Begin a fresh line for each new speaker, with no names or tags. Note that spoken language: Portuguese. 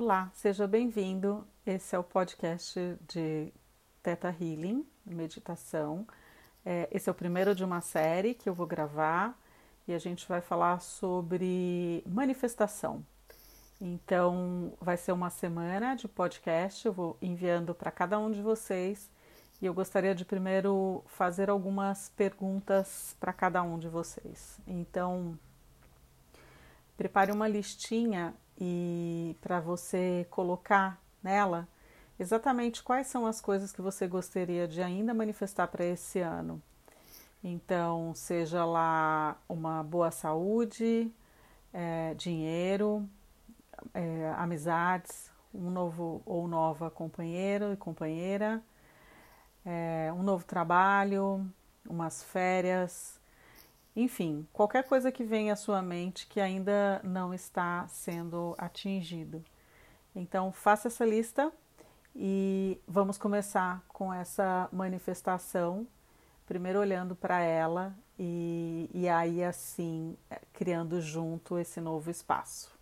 Olá, seja bem-vindo. Esse é o podcast de Teta Healing, meditação. É, esse é o primeiro de uma série que eu vou gravar e a gente vai falar sobre manifestação. Então, vai ser uma semana de podcast, eu vou enviando para cada um de vocês e eu gostaria de primeiro fazer algumas perguntas para cada um de vocês. Então, prepare uma listinha e para você colocar nela exatamente quais são as coisas que você gostaria de ainda manifestar para esse ano. Então, seja lá uma boa saúde, é, dinheiro, é, amizades, um novo ou nova companheiro e companheira, é, um novo trabalho, umas férias, enfim, qualquer coisa que venha à sua mente que ainda não está sendo atingido. Então, faça essa lista e vamos começar com essa manifestação, primeiro olhando para ela e, e aí assim criando junto esse novo espaço.